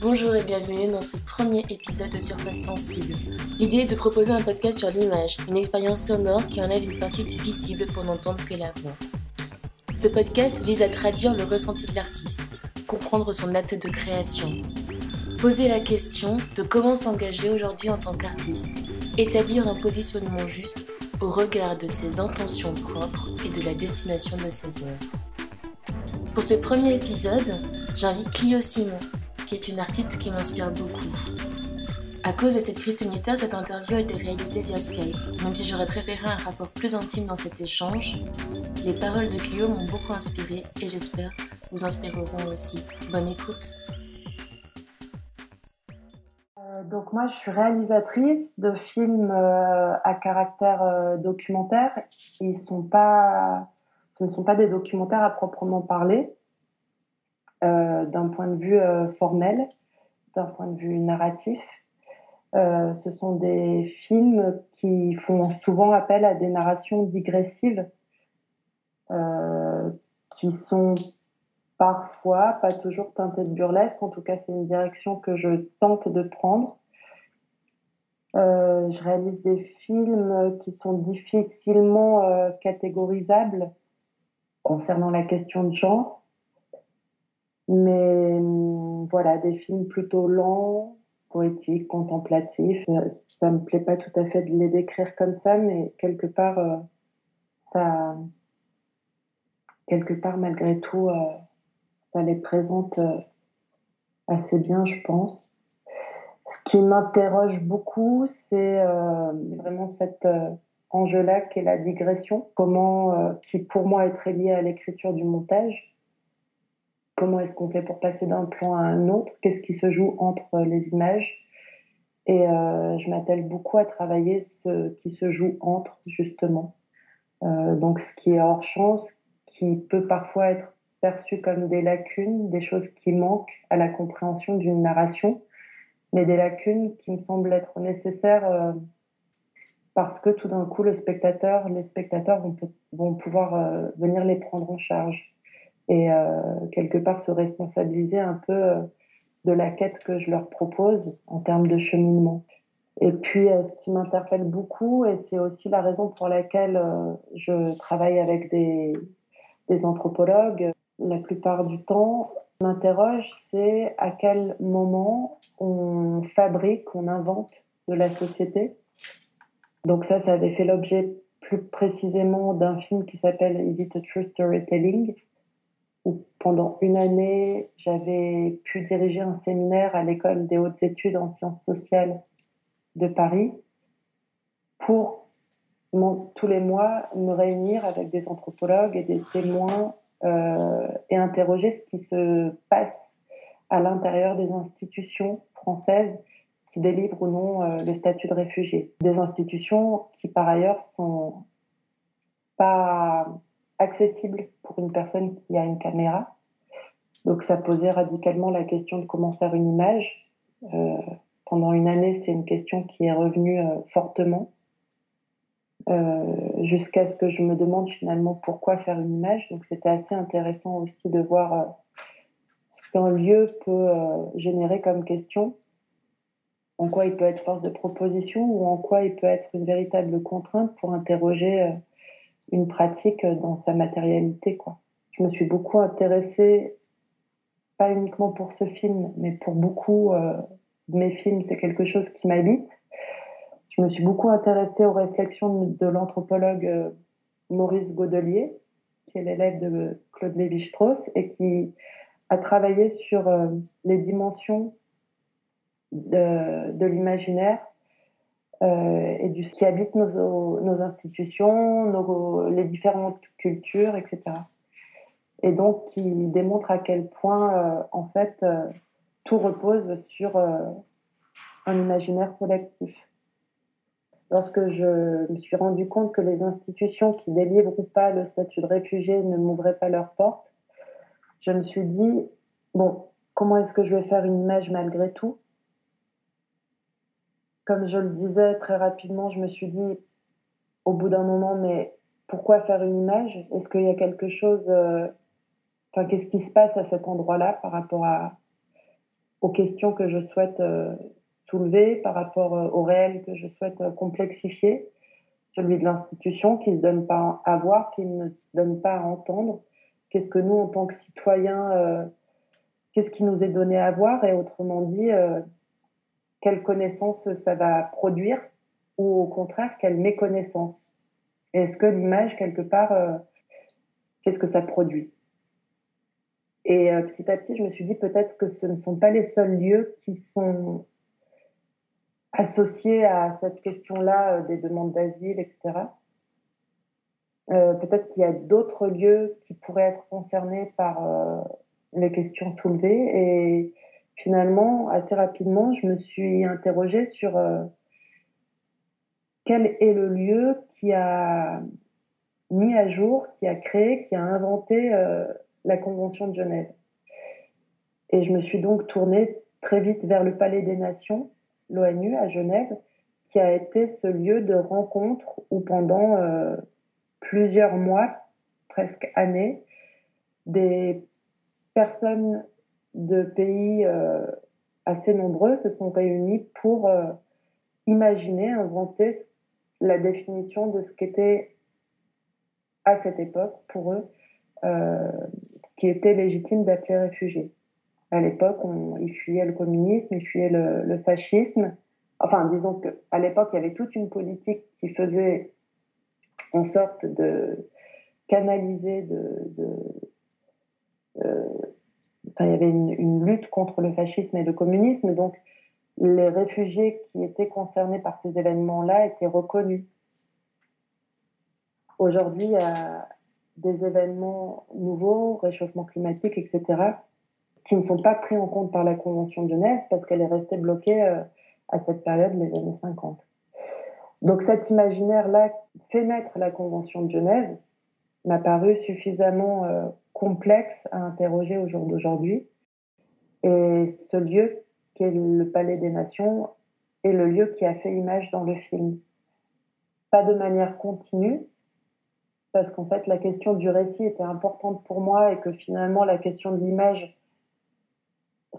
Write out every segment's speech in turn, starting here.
Bonjour et bienvenue dans ce premier épisode de Surface Sensible. L'idée est de proposer un podcast sur l'image, une expérience sonore qui enlève une partie du visible pour n'entendre que la voix. Ce podcast vise à traduire le ressenti de l'artiste, comprendre son acte de création, poser la question de comment s'engager aujourd'hui en tant qu'artiste, établir un positionnement juste au regard de ses intentions propres et de la destination de ses œuvres. Pour ce premier épisode, j'invite Clio Simon, qui est une artiste qui m'inspire beaucoup. À cause de cette crise sanitaire, cette interview a été réalisée via Skype. Même si j'aurais préféré un rapport plus intime dans cet échange, les paroles de Clio m'ont beaucoup inspiré et j'espère vous inspireront aussi. Bonne écoute. Donc moi, je suis réalisatrice de films euh, à caractère euh, documentaire. Ils sont pas, ce ne sont pas des documentaires à proprement parler. Euh, d'un point de vue formel, d'un point de vue narratif. Ce sont des films qui font souvent appel à des narrations digressives qui sont parfois, pas toujours teintées de burlesque. En tout cas, c'est une direction que je tente de prendre. Euh, je réalise des films qui sont difficilement euh, catégorisables concernant la question de genre. Mais hum, voilà, des films plutôt lents, poétiques, contemplatifs. Euh, ça me plaît pas tout à fait de les décrire comme ça, mais quelque part, ça, quelque part malgré tout, ça les présente assez bien, je pense. Qui m'interroge beaucoup, c'est vraiment cet enjeu-là qui est la digression, comment, qui pour moi est très lié à l'écriture du montage comment est-ce qu'on fait pour passer d'un plan à un autre, qu'est-ce qui se joue entre les images? Et euh, je m'attelle beaucoup à travailler ce qui se joue entre, justement. Euh, donc ce qui est hors champ, ce qui peut parfois être perçu comme des lacunes, des choses qui manquent à la compréhension d'une narration, mais des lacunes qui me semblent être nécessaires euh, parce que tout d'un coup, le spectateur, les spectateurs vont, pouvoir euh, venir les prendre en charge et euh, quelque part se responsabiliser un peu de la quête que je leur propose en termes de cheminement. Et puis, ce qui m'interpelle beaucoup, et c'est aussi la raison pour laquelle je travaille avec des anthropologues, la plupart du temps, m'interroge, c'est à quel moment on fabrique, on invente de la société. Donc ça, ça avait fait l'objet plus précisément d'un film qui s'appelle Is it a True Storytelling, pendant une année, j'avais pu diriger un séminaire à l'école des hautes études en sciences sociales de Paris pour tous les mois me réunir avec des anthropologues et des témoins et interroger ce qui se passe à l'intérieur des institutions françaises qui délivrent ou non euh, le statut de réfugié. Des institutions qui par ailleurs sont pas accessible pour une personne qui a une caméra. Donc ça posait radicalement la question de comment faire une image. Euh, pendant une année, c'est une question qui est revenue euh, fortement, euh, jusqu'à ce que je me demande finalement pourquoi faire une image. Donc c'était assez intéressant aussi de voir euh, ce qu'un lieu peut euh, générer comme question, en quoi il peut être force de proposition ou en quoi il peut être une véritable contrainte pour interroger euh, une pratique dans sa matérialité. Quoi. Je me suis beaucoup intéressée, pas uniquement pour ce film, mais pour beaucoup euh, de mes films, c'est quelque chose qui m'habite. Je me suis beaucoup intéressée aux réflexions de, l'anthropologue euh, Maurice Godelier, qui est l'élève de Claude Lévi-Strauss et qui a travaillé sur euh, les dimensions de, l'imaginaire euh, et du ce qui habite nos, institutions, les différentes cultures, etc. Et donc qui démontre à quel point, en fait, tout repose sur un imaginaire collectif. Lorsque je me suis rendu compte que les institutions qui délivrent ou pas le statut de réfugié ne m'ouvraient pas leurs portes, je me suis dit, bon, comment est-ce que je vais faire une image malgré tout? Comme je le disais très rapidement, je me suis dit au bout d'un moment, mais pourquoi faire une image Est-ce qu'il y a quelque chose, euh, enfin, qu'est-ce qui se passe à cet endroit-là par rapport aux questions que je souhaite euh, soulever, par rapport euh, au réel que je souhaite complexifier, celui de l'institution qui ne se donne pas à voir, qui ne se donne pas à entendre. Qu'est-ce que nous, en tant que citoyens, qu'est-ce qui nous est donné à voir? Et autrement dit, quelle connaissance ça va produire? Ou au contraire quelle méconnaissance Est-ce que l'image, quelque part, euh, qu'est-ce que ça produit? Et euh, petit à petit, je me suis dit peut-être que ce ne sont pas les seuls lieux qui sont associés à cette question-là euh, des demandes d'asile, etc. peut-être qu'il y a d'autres lieux qui pourraient être concernés par les questions soulevées et finalement, assez rapidement, je me suis interrogée sur euh, quel est le lieu qui a mis à jour, qui a créé, qui a inventé euh, la Convention de Genève. Et je me suis donc tournée très vite vers le Palais des Nations, l'ONU à Genève, qui a été ce lieu de rencontre où pendant euh, plusieurs mois, presque années, des personnes de pays euh, assez nombreux se sont réunis pour euh, imaginer, inventer la définition de ce qu'était à cette époque pour eux ce qui était légitime d'appeler réfugiés. À l'époque, ils fuyaient le communisme, ils fuyaient le, fascisme. Enfin, disons qu'à l'époque, il y avait toute une politique qui faisait en sorte de canaliser, de il y avait une, lutte contre le fascisme et le communisme, donc les réfugiés qui étaient concernés par ces événements-là étaient reconnus. Aujourd'hui, il y a des événements nouveaux, réchauffement climatique, etc., qui ne sont pas pris en compte par la Convention de Genève parce qu'elle est restée bloquée euh, à cette période, les années 50. Donc cet imaginaire-là fait naître la Convention de Genève m'a paru suffisamment euh, complexe à interroger au jour d'aujourd'hui. Et ce lieu, qui est le Palais des Nations, est le lieu qui a fait image dans le film. Pas de manière continue, parce qu'en fait, la question du récit était importante pour moi et que finalement, la question de l'image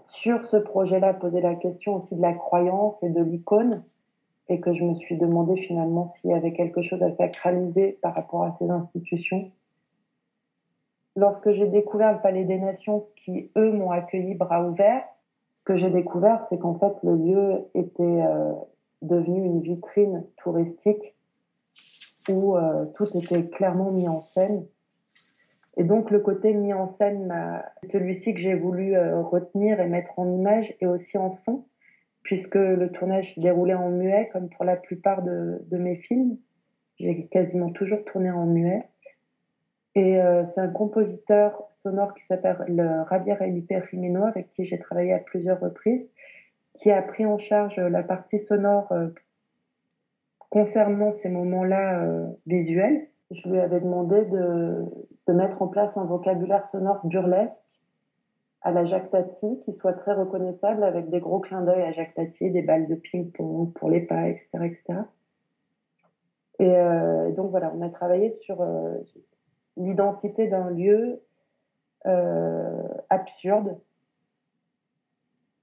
sur ce projet-là posait la question aussi de la croyance et de l'icône, et que je me suis demandé finalement s'il y avait quelque chose à sacraliser par rapport à ces institutions lorsque j'ai découvert le Palais des Nations, qui eux m'ont accueilli bras ouverts, ce que j'ai découvert, c'est qu'en fait le lieu était euh, devenu une vitrine touristique où euh, tout était clairement mis en scène. Et donc le côté mis en scène, celui-ci que j'ai voulu euh, retenir et mettre en image et aussi en son, puisque le tournage se déroulait en muet, comme pour la plupart de mes films. J'ai quasiment toujours tourné en muet. Et euh, c'est un compositeur sonore qui s'appelle Javier Felipe Jimeno, avec qui j'ai travaillé à plusieurs reprises, qui a pris en charge la partie sonore euh, concernant ces moments-là euh, visuels. Je lui avais demandé de, mettre en place un vocabulaire sonore burlesque à la Jacques qui soit très reconnaissable, avec des gros clins d'œil à Jacques des balles de ping-pong pour les pas, etc. etc. Et donc voilà, on a travaillé sur, l'identité d'un lieu euh, absurde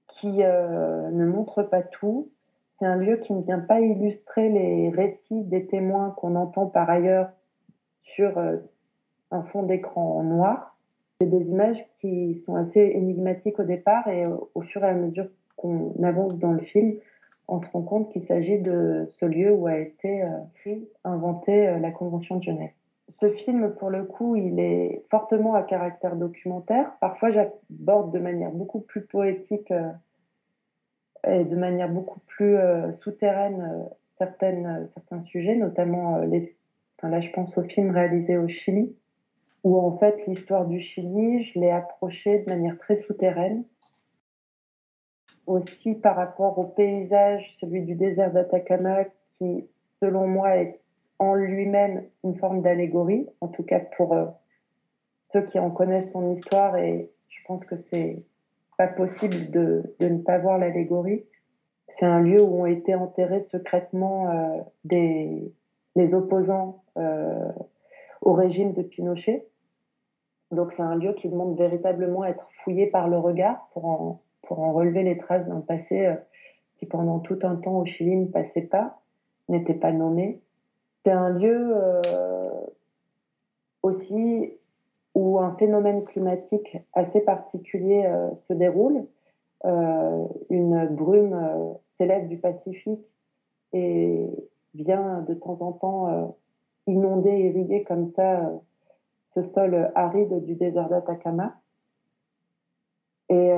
qui euh, ne montre pas tout. C'est un lieu qui ne vient pas illustrer les récits des témoins qu'on entend par ailleurs sur euh, un fond d'écran noir. C'est des images qui sont assez énigmatiques au départ et au fur et à mesure qu'on avance dans le film, on se rend compte qu'il s'agit de ce lieu où a été inventée la Convention de Genève ce film, pour le coup, il est fortement à caractère documentaire. Parfois, j'aborde de manière beaucoup plus poétique euh, et de manière beaucoup plus euh, souterraine euh, certains sujets, notamment les. Là, je pense au film réalisé au Chili, où en fait l'histoire du Chili, je l'ai approchée de manière très souterraine. Aussi par rapport au paysage, celui du désert d'Atacama, qui, selon moi, est en lui-même une forme d'allégorie, en tout cas pour euh, ceux qui en connaissent son histoire, et je pense que c'est pas possible de, de, ne pas voir l'allégorie. c'est un lieu où ont été enterrés secrètement des, les opposants au régime de Pinochet. Donc c'est un lieu qui demande véritablement à être fouillé par le regard pour en, pour en relever les traces d'un passé qui pendant tout un temps au Chili ne passait pas, n'était pas nommé. C'est un lieu aussi où un phénomène climatique assez particulier euh, se déroule. Euh, une brume euh, s'élève du Pacifique et vient de temps en temps inonder, irriguer comme ça ce sol aride du désert d'Atacama. Et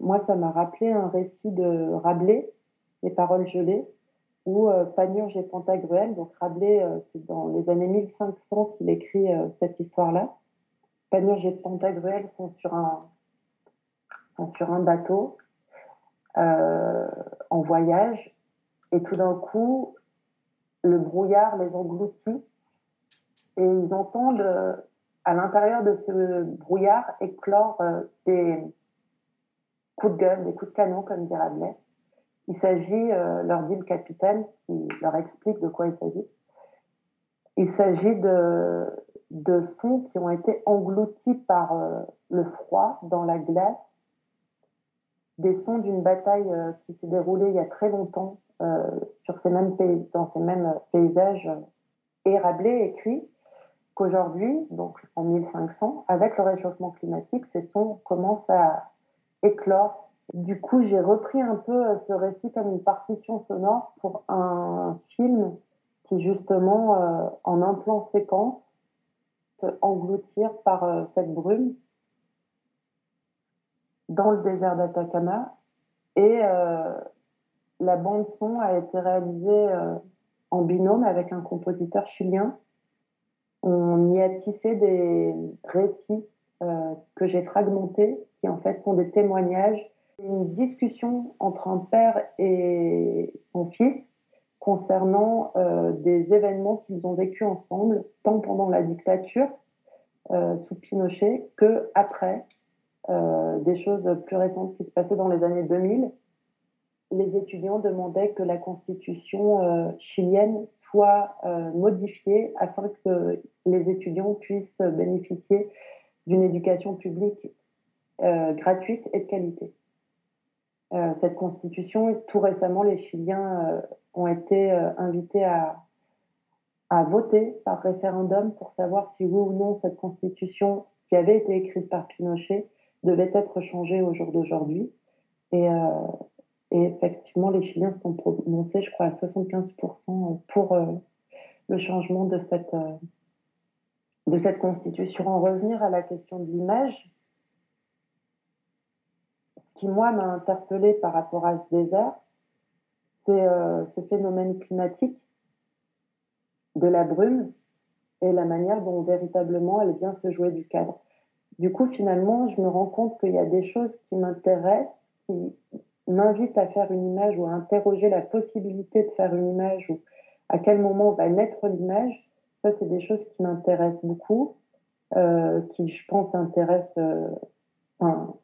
moi, ça m'a rappelé un récit de Rabelais, Les paroles gelées, où Panurge et Pantagruel, donc Rabelais, c'est dans les années 1500 qu'il écrit cette histoire-là. Panurge et Pantagruel sont sur un, sur un bateau euh, en voyage et tout d'un coup, le brouillard les engloutit et ils entendent à l'intérieur de ce brouillard éclore euh, des coups de gueule, des coups de canon, comme dirait Adler. Il s'agit, euh, leur dit le capitaine, qui leur explique de quoi il s'agit. Il s'agit de, de sons qui ont été engloutis par euh, le froid dans la glace, des sons d'une bataille euh, qui s'est déroulée il y a très longtemps euh, sur ces mêmes pays, dans ces mêmes paysages. Et Rabelais écrit qu'aujourd'hui, donc en 1500, avec le réchauffement climatique, ces sons commencent à éclore. Du coup, j'ai repris un peu ce récit comme une partition sonore pour un film qui justement, en un plan séquence, engloutir par euh, cette brume dans le désert d'Atacama. Et euh, la bande son a été réalisée euh, en binôme avec un compositeur chilien. On y a tissé des récits que j'ai fragmentés, qui en fait sont des témoignages, une discussion entre un père et son fils concernant euh, des événements qu'ils ont vécus ensemble, tant pendant la dictature euh, sous Pinochet que après, euh, des choses plus récentes qui se passaient dans les années 2000. Les étudiants demandaient que la constitution chilienne soit modifiée afin que les étudiants puissent bénéficier d'une éducation publique gratuite et de qualité. cette constitution, tout récemment, les Chiliens ont été euh, invités à voter par référendum pour savoir si oui ou non cette constitution qui avait été écrite par Pinochet devait être changée au jour d'aujourd'hui. Et, euh, effectivement, les Chiliens sont prononcés, je crois, à 75% pour euh, le changement de cette, de cette constitution. En revenir à la question de l'image, ce qui, moi, m'a interpellé par rapport à ce désert, c'est euh, ce phénomène climatique de la brume et la manière dont véritablement elle vient se jouer du cadre. Du coup, finalement, je me rends compte qu'il y a des choses qui m'intéressent, qui m'invitent à faire une image ou à interroger la possibilité de faire une image ou à quel moment va naître l'image. Ça, c'est des choses qui m'intéressent beaucoup, euh, qui, je pense, intéressent, euh, enfin,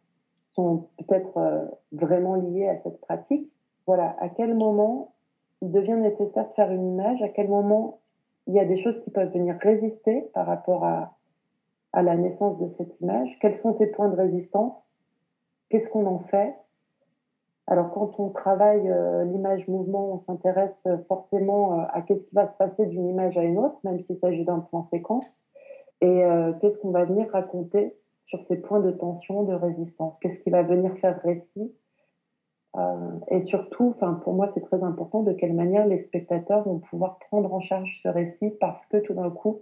sont peut-être vraiment liées à cette pratique voilà, à quel moment il devient nécessaire de faire une image, à quel moment il y a des choses qui peuvent venir résister par rapport à, à la naissance de cette image, quels sont ces points de résistance, qu'est-ce qu'on en fait? Alors quand on travaille euh, l'image mouvement, on s'intéresse forcément euh, à qu'est-ce qui va se passer d'une image à une autre, même s'il s'agit d'un plan séquence, et euh, qu'est-ce qu'on va venir raconter sur ces points de tension, de résistance, qu'est-ce qui va venir faire récit? Et surtout, pour moi, c'est très important de quelle manière les spectateurs vont pouvoir prendre en charge ce récit parce que tout d'un coup,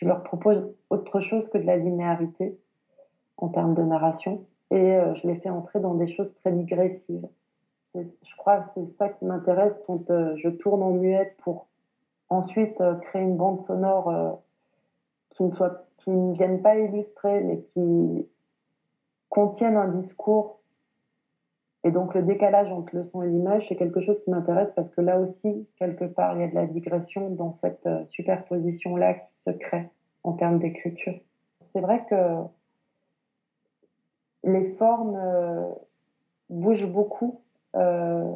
je leur propose autre chose que de la linéarité en termes de narration et euh, je les fais entrer dans des choses très digressives. Je crois que c'est ça qui m'intéresse quand euh, je tourne en muette pour ensuite créer une bande sonore qui ne vienne pas illustrer mais qui contienne un discours et donc le décalage entre le son et l'image, c'est quelque chose qui m'intéresse parce que là aussi, quelque part, il y a de la digression dans cette euh, superposition-là qui se crée en termes d'écriture. C'est vrai que les formes euh, bougent beaucoup. Euh,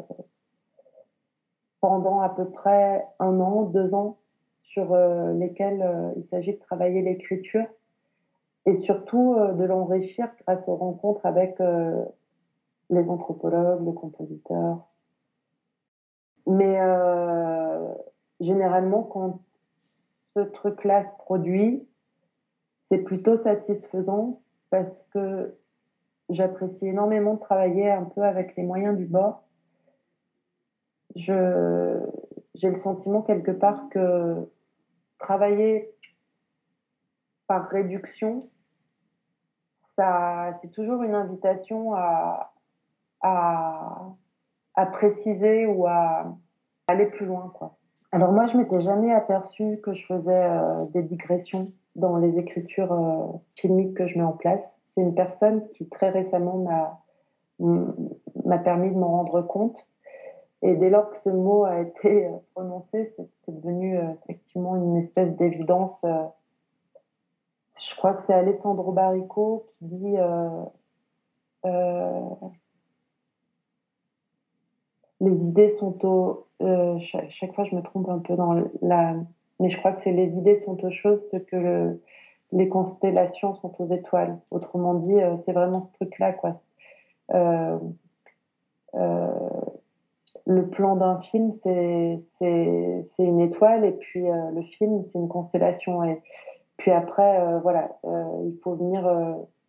pendant à peu près un an, deux ans, sur lesquels il s'agit de travailler l'écriture et surtout de l'enrichir grâce aux rencontres avec les anthropologues, les compositeurs. Mais généralement, quand ce truc-là se produit, c'est plutôt satisfaisant parce que j'apprécie énormément de travailler un peu avec les moyens du bord. j'ai le sentiment quelque part que travailler par réduction, c'est toujours une invitation à, à, préciser ou à aller plus loin, quoi. Alors moi, je m'étais jamais aperçue que je faisais euh, des digressions dans les écritures euh, filmiques que je mets en place. C'est une personne qui très récemment m'a permis de m'en rendre compte. Et dès lors que ce mot a été euh, prononcé, c'est devenu effectivement une espèce d'évidence. je crois que c'est Alessandro Barrico qui dit les idées sont au. Euh, chaque, fois, je me trompe un peu dans la. Mais je crois que c'est les idées sont aux choses, ce que les constellations sont aux étoiles. Autrement dit, euh, c'est vraiment ce truc-là, quoi. Euh, le plan d'un film, c'est une étoile, et puis le film, c'est une constellation. Et puis après, voilà, il faut venir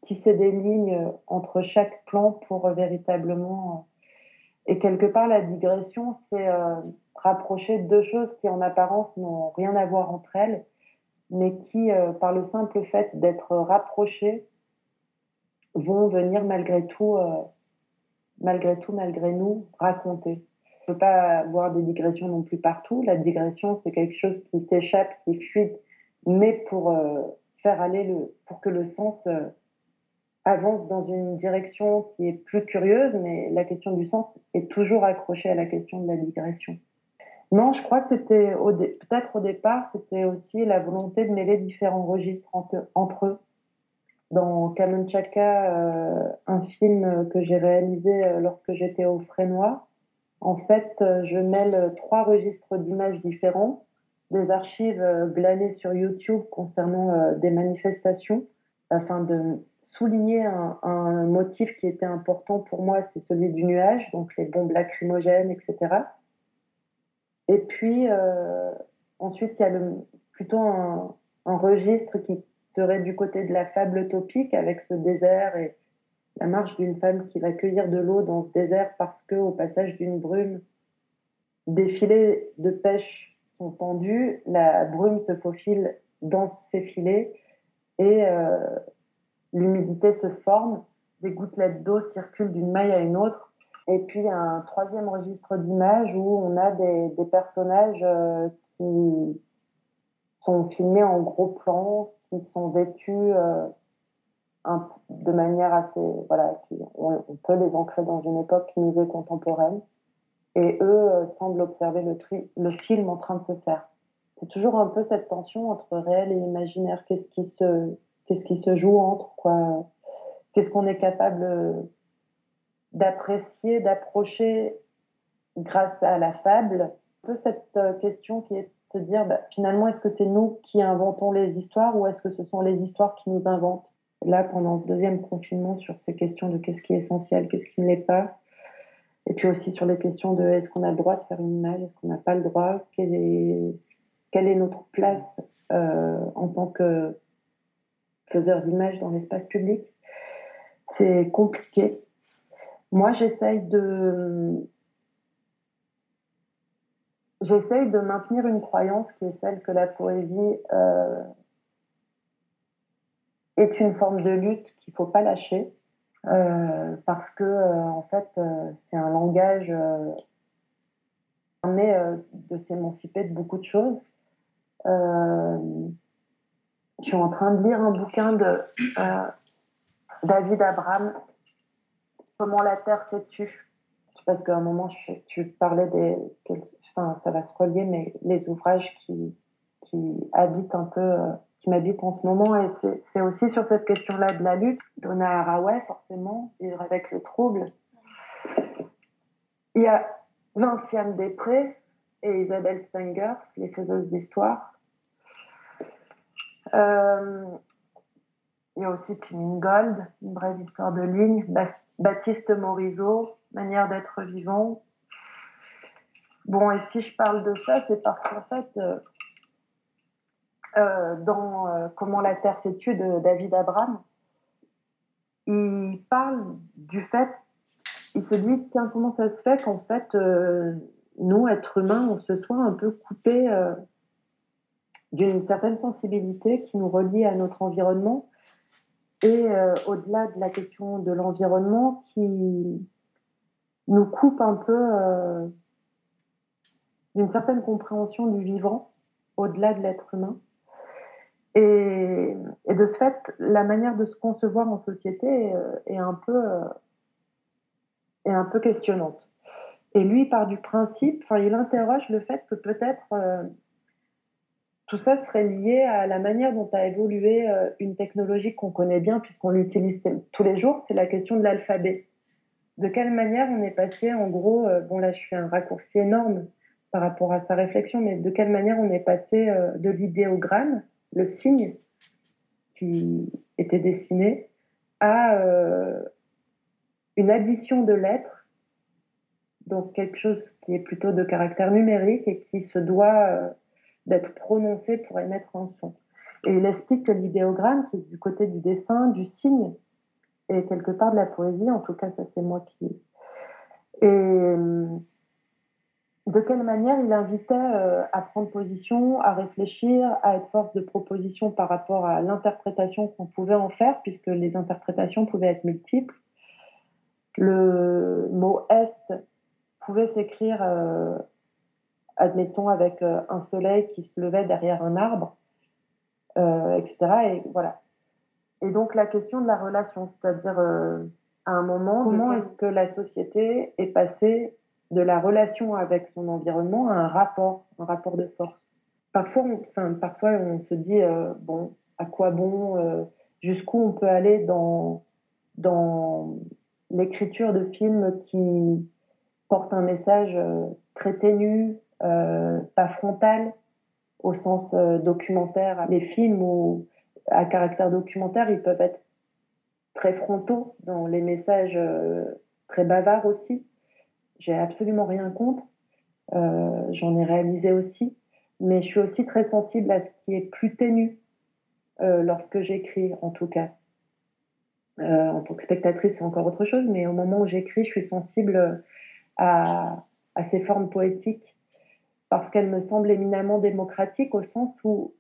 tisser des lignes entre chaque plan pour véritablement et quelque part, la digression, c'est euh, rapprocher deux choses qui, en apparence, n'ont rien à voir entre elles, mais qui, euh, par le simple fait d'être rapprochées, vont venir malgré tout, euh, malgré tout, malgré nous, raconter. On ne peut pas avoir des digressions non plus partout. La digression, c'est quelque chose qui s'échappe, qui fuit, mais pour faire aller le, pour que le sens avance dans une direction qui est plus curieuse, mais la question du sens est toujours accrochée à la question de la digression. Non, je crois que c'était peut-être au départ, c'était aussi la volonté de mêler différents registres entre, eux. Dans Kamanchaka, euh, un film que j'ai réalisé euh, lorsque j'étais au Frénois, en fait, euh, je mêle trois registres d'images différents, des archives glanées sur YouTube concernant des manifestations, afin de souligner un, motif qui était important pour moi, c'est celui du nuage, donc les bombes lacrymogènes, etc. Et puis, euh, ensuite, il y a plutôt un, registre qui serait du côté de la fable topique, avec ce désert et la marche d'une femme qui va cueillir de l'eau dans ce désert parce que, au passage d'une brume, des filets de pêche sont tendus, la brume se faufile dans ces filets et euh, l'humidité se forme, des gouttelettes d'eau circulent d'une maille à une autre. Et puis un troisième registre d'images où on a des, personnages euh, qui sont filmés en gros plan, qui sont vêtus euh, de manière assez... Voilà, on, peut les ancrer dans une époque qui nous est contemporaine. Et eux euh, semblent observer le, le film en train de se faire. C'est toujours un peu cette tension entre réel et imaginaire. Qu'est-ce qui se qu'est-ce qui se joue entre quoi? Qu'est-ce qu'on est capable euh, d'apprécier, d'approcher grâce à la fable? Un peu cette euh, question qui est de se dire bah, finalement est-ce que c'est nous qui inventons les histoires ou est-ce que ce sont les histoires qui nous inventent? Là, pendant le deuxième confinement, sur ces questions de qu'est-ce qui est essentiel, qu'est-ce qui ne l'est pas, et puis aussi sur les questions de est-ce qu'on a le droit de faire une image, est-ce qu'on n'a pas le droit, quelle est, notre place euh, en tant que faiseur d'images dans l'espace public. C'est compliqué. Moi, j'essaye de j'essaye de maintenir une croyance qui est celle que la poésie euh, est une forme de lutte qu'il ne faut pas lâcher euh, parce que euh, en fait c'est un langage permet de s'émanciper de beaucoup de choses je suis en train de lire un bouquin de euh, David Abraham, Comment la Terre s'est tue. Parce qu'à un moment, tu parlais des. Enfin, ça va se relier, mais les ouvrages qui, qui habitent un peu. Euh, qui m'habitent en ce moment. Et c'est aussi sur cette question-là de la lutte. Donna Haraway, forcément, vivre avec le trouble. Il y a Vinciane Després, et Isabelle Stengers, les faiseuses d'histoire. Euh, il y a aussi Tim Gold, une brève histoire de ligne, Baptiste Morisot, manière d'être vivant. Bon, et si je parle de ça, c'est parce qu'en fait, euh, euh, dans Comment la Terre s'est tue de David Abraham, il parle du fait, il se dit, tiens, comment ça se fait qu'en fait, nous, êtres humains, on se soit un peu coupé d'une certaine sensibilité qui nous relie à notre environnement et euh, au-delà de la question de l'environnement qui nous coupe un peu euh, d'une certaine compréhension du vivant au-delà de l'être humain. Et, de ce fait, la manière de se concevoir en société euh, est, un, peu, est un peu questionnante. Et lui part du principe, il interroge le fait que peut-être tout ça serait lié à la manière dont a évolué euh, une technologie qu'on connaît bien puisqu'on l'utilise tous les jours, c'est la question de l'alphabet. De quelle manière on est passé, en gros, euh, bon là je fais un raccourci énorme par rapport à sa réflexion, mais de quelle manière on est passé euh, de l'idéogramme, le signe qui était dessiné, à une addition de lettres, donc quelque chose qui est plutôt de caractère numérique et qui se doit d'être prononcé pour émettre un son. Et il explique que l'idéogramme, qui est du côté du dessin, du signe, est quelque part de la poésie, en tout cas ça c'est moi qui... Et de quelle manière il invitait euh, à prendre position, à réfléchir, à être force de proposition par rapport à l'interprétation qu'on pouvait en faire, puisque les interprétations pouvaient être multiples. Le mot Est pouvait s'écrire euh, admettons avec euh, un soleil qui se levait derrière un arbre, euh, etc. Et voilà. Et donc la question de la relation, c'est-à-dire euh, à un moment, comment est-ce que la société est passée de la relation avec son environnement à un rapport, un rapport de force? Parfois, on, enfin, parfois on se dit bon, à quoi bon, jusqu'où on peut aller dans dans l'écriture de films qui portent un message très ténu, pas frontal au sens euh, documentaire. Les films ou à caractère documentaire, ils peuvent être très frontaux dans les messages euh, très bavards aussi. J'ai absolument rien contre. J'en ai réalisé aussi. Mais je suis aussi très sensible à ce qui est plus ténu lorsque j'écris, en tout cas. en tant que spectatrice, c'est encore autre chose, mais au moment où j'écris, je suis sensible à, ces formes poétiques parce qu'elle me semble éminemment démocratique au sens où,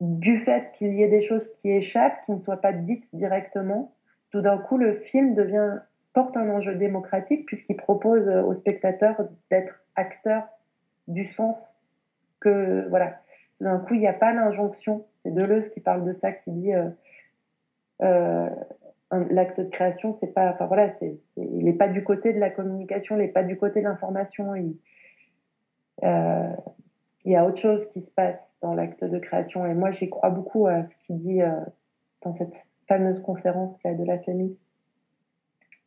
du fait qu'il y ait des choses qui échappent, qui ne soient pas dites directement, tout d'un coup, le film devient, porte un enjeu démocratique puisqu'il propose aux spectateurs d'être acteurs du sens que, voilà. D'un coup, il n'y a pas l'injonction. C'est Deleuze qui parle de ça, qui dit euh, euh, l'acte de création, c'est pas, enfin voilà, il n'est pas du côté de la communication, il n'est pas du côté de l'information. Il y a autre chose qui se passe dans l'acte de création. Et moi, j'y crois beaucoup à ce qu'il dit euh, dans cette fameuse conférence là, de la FEMIS,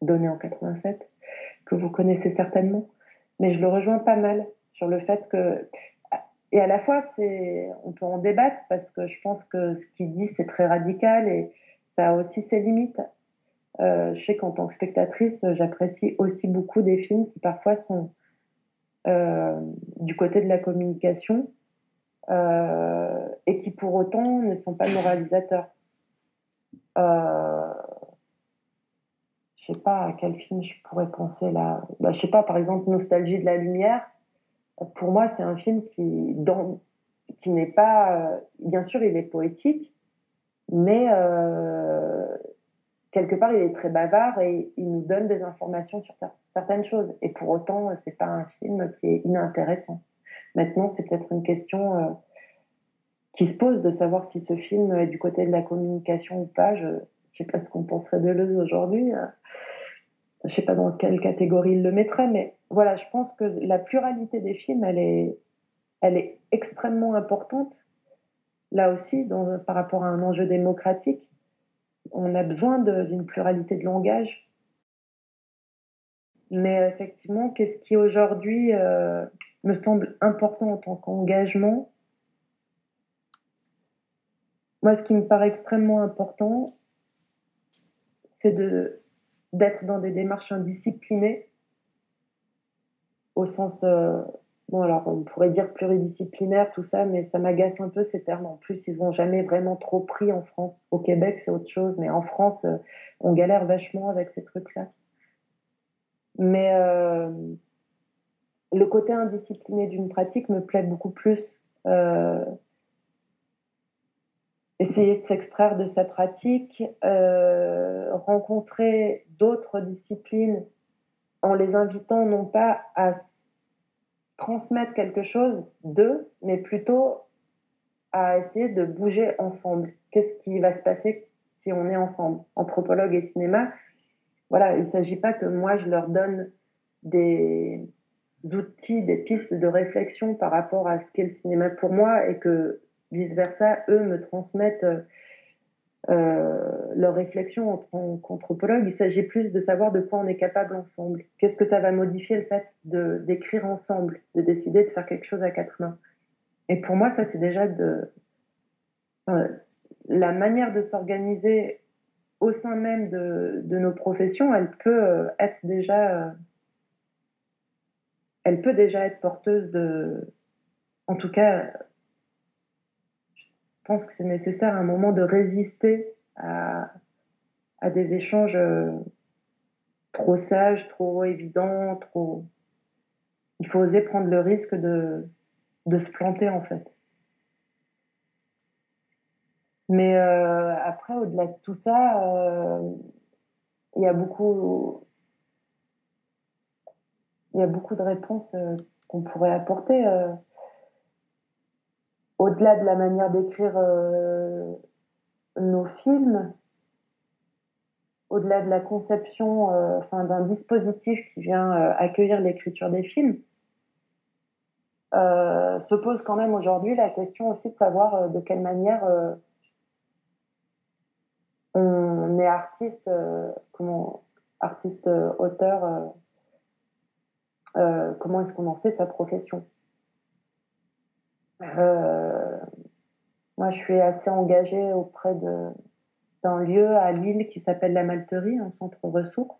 donnée en 87, que vous connaissez certainement. Mais je le rejoins pas mal sur le fait que. Et à la fois, on peut en débattre parce que je pense que ce qu'il dit, c'est très radical et ça a aussi ses limites. Euh, je sais qu'en tant que spectatrice, j'apprécie aussi beaucoup des films qui parfois sont euh, du côté de la communication euh, et qui pour autant ne sont pas moralisateurs. Euh, je sais pas à quel film je pourrais penser là. Bah, je sais pas, par exemple, Nostalgie de la lumière. Pour moi, c'est un film qui, n'est pas. bien sûr, il est poétique, mais quelque part, il est très bavard et il nous donne des informations sur certaines choses. Et pour autant, c'est pas un film qui est inintéressant. Maintenant, c'est peut-être une question euh, qui se pose de savoir si ce film est du côté de la communication ou pas. Je ne sais pas ce qu'on penserait de Deleuze aujourd'hui. Je ne sais pas dans quelle catégorie il le mettrait, mais voilà, je pense que la pluralité des films, elle est, elle est extrêmement importante, là aussi, par rapport à un enjeu démocratique on a besoin d'une pluralité de langage. Mais effectivement, qu'est-ce qui aujourd'hui euh, me semble important en tant qu'engagement, moi, ce qui me paraît extrêmement important, c'est d'être dans des démarches indisciplinées, au sens, euh, bon, alors on pourrait dire pluridisciplinaire, tout ça, mais ça m'agace un peu ces termes. En plus, ils n'ont jamais vraiment trop pris en France. Au Québec, c'est autre chose, mais en France, euh, on galère vachement avec ces trucs-là. Mais euh, le côté indiscipliné d'une pratique me plaît beaucoup plus. Euh, essayer de s'extraire de sa pratique, rencontrer d'autres disciplines en les invitant non pas à transmettre quelque chose d'eux, mais plutôt à essayer de bouger ensemble. Qu'est-ce qui va se passer si on est ensemble, anthropologue et cinéma Voilà, il ne s'agit pas que moi je leur donne des outils, des pistes de réflexion par rapport à ce qu'est le cinéma pour moi et que vice-versa, eux me transmettent euh, leurs réflexions en tant qu'anthropologue. Il s'agit plus de savoir de quoi on est capable ensemble. Qu'est-ce que ça va modifier le fait d'écrire ensemble, de décider de faire quelque chose à quatre mains? Et pour moi, ça, c'est déjà de. Euh, la manière de s'organiser au sein même de, nos professions, elle peut euh, être déjà. Elle peut déjà être porteuse de. En tout cas, je pense que c'est nécessaire à un moment de résister à, des échanges euh, trop sages, trop évidents, trop. Il faut oser prendre le risque de, se planter en fait. Mais euh, après, au-delà de tout ça, euh, il y a beaucoup, il y a beaucoup de réponses qu'on pourrait apporter. Au-delà de la manière d'écrire euh, nos films, au-delà de la conception euh, d'un dispositif qui vient euh, accueillir l'écriture des films, se pose quand même aujourd'hui la question aussi de savoir de quelle manière on est artiste, comment artiste auteur, comment est-ce qu'on en fait sa profession? Moi, je suis assez engagée auprès d'un lieu à Lille qui s'appelle la Malterie, un centre ressources,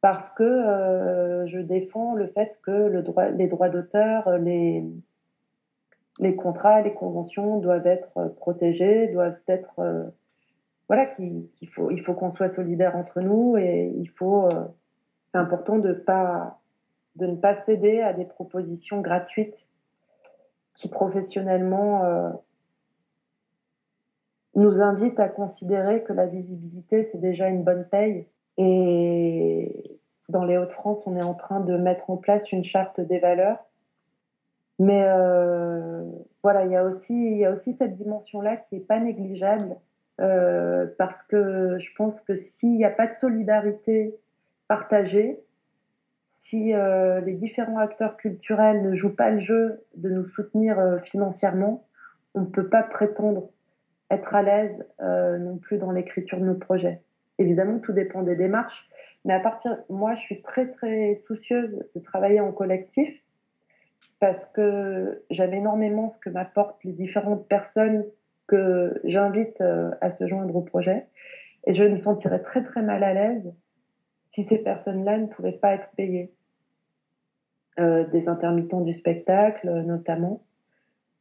parce que euh, je défends le fait que les droits d'auteur, les, contrats, les conventions doivent être protégés, doivent être euh, voilà il faut qu'on soit solidaire entre nous et il faut euh, c'est important de ne pas céder à des propositions gratuites qui professionnellement euh, nous invite à considérer que la visibilité, c'est déjà une bonne paye. Et dans les Hauts-de-France, on est en train de mettre en place une charte des valeurs. Mais euh, voilà, il y, a aussi, il y a aussi cette dimension-là qui n'est pas négligeable, euh, parce que je pense que s'il n'y a pas de solidarité partagée, si euh, les différents acteurs culturels ne jouent pas le jeu de nous soutenir euh, financièrement, on ne peut pas prétendre être à l'aise euh, non plus dans l'écriture de nos projets. Évidemment, tout dépend des démarches, mais à partir, moi, je suis très très soucieuse de travailler en collectif parce que j'aime énormément ce que m'apportent les différentes personnes que j'invite à se joindre au projet, et je me sentirais très très mal à l'aise si ces personnes-là ne pouvaient pas être payées. Euh, des intermittents du spectacle notamment,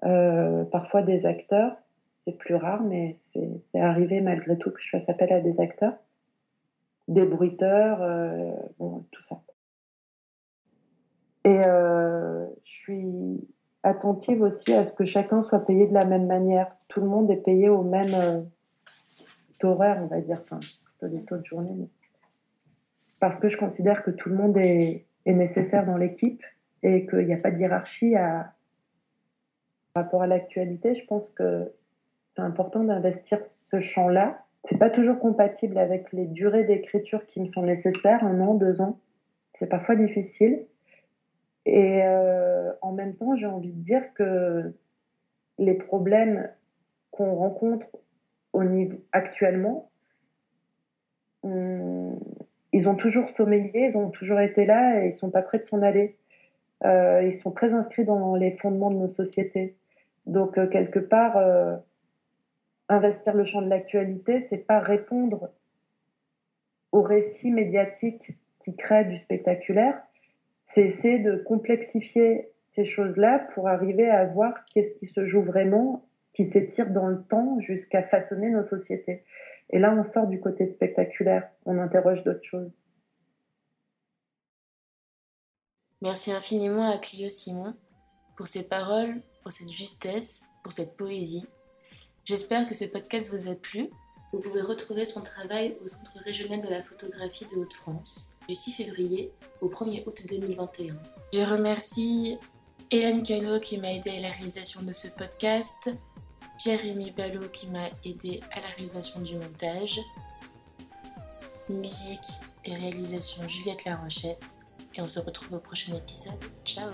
euh, parfois des acteurs, c'est plus rare, mais c'est arrivé malgré tout que je fasse appel à des acteurs, des bruiteurs, euh, bon, tout ça. Et je suis attentive aussi à ce que chacun soit payé de la même manière. Tout le monde est payé au même taux horaire, on va dire, enfin, plutôt des taux de journée. Parce que je considère que tout le monde est, est nécessaire dans l'équipe et qu'il n'y a pas de hiérarchie à, par rapport à l'actualité. Je pense que c'est important d'investir ce champ-là. C'est pas toujours compatible avec les durées d'écriture qui me sont nécessaires, un an, deux ans. C'est parfois difficile. Et euh, en même temps, j'ai envie de dire que les problèmes qu'on rencontre au niveau actuellement, ils ont toujours sommeillé, ils ont toujours été là et ils sont pas prêts de s'en aller. euh, ils sont très inscrits dans les fondements de nos sociétés. Donc, euh, quelque part, euh, investir le champ de l'actualité, c'est pas répondre au récit médiatique qui crée du spectaculaire, c'est essayer de complexifier ces choses-là pour arriver à voir qu'est-ce qui se joue vraiment, qui s'étire dans le temps jusqu'à façonner nos sociétés. Et là, on sort du côté spectaculaire, on interroge d'autres choses. Merci infiniment à Clio Simon pour ses paroles, pour cette justesse, pour cette poésie. J'espère que ce podcast vous a plu. Vous pouvez retrouver son travail au Centre régional de la photographie de Haute-France du 6 février au 1er août 2021. Je remercie Hélène Cano qui m'a aidé à la réalisation de ce podcast, Pierre-Rémy Ballot qui m'a aidé à la réalisation du montage, musique et réalisation Juliette Larochette. Et on se retrouve au prochain épisode. Ciao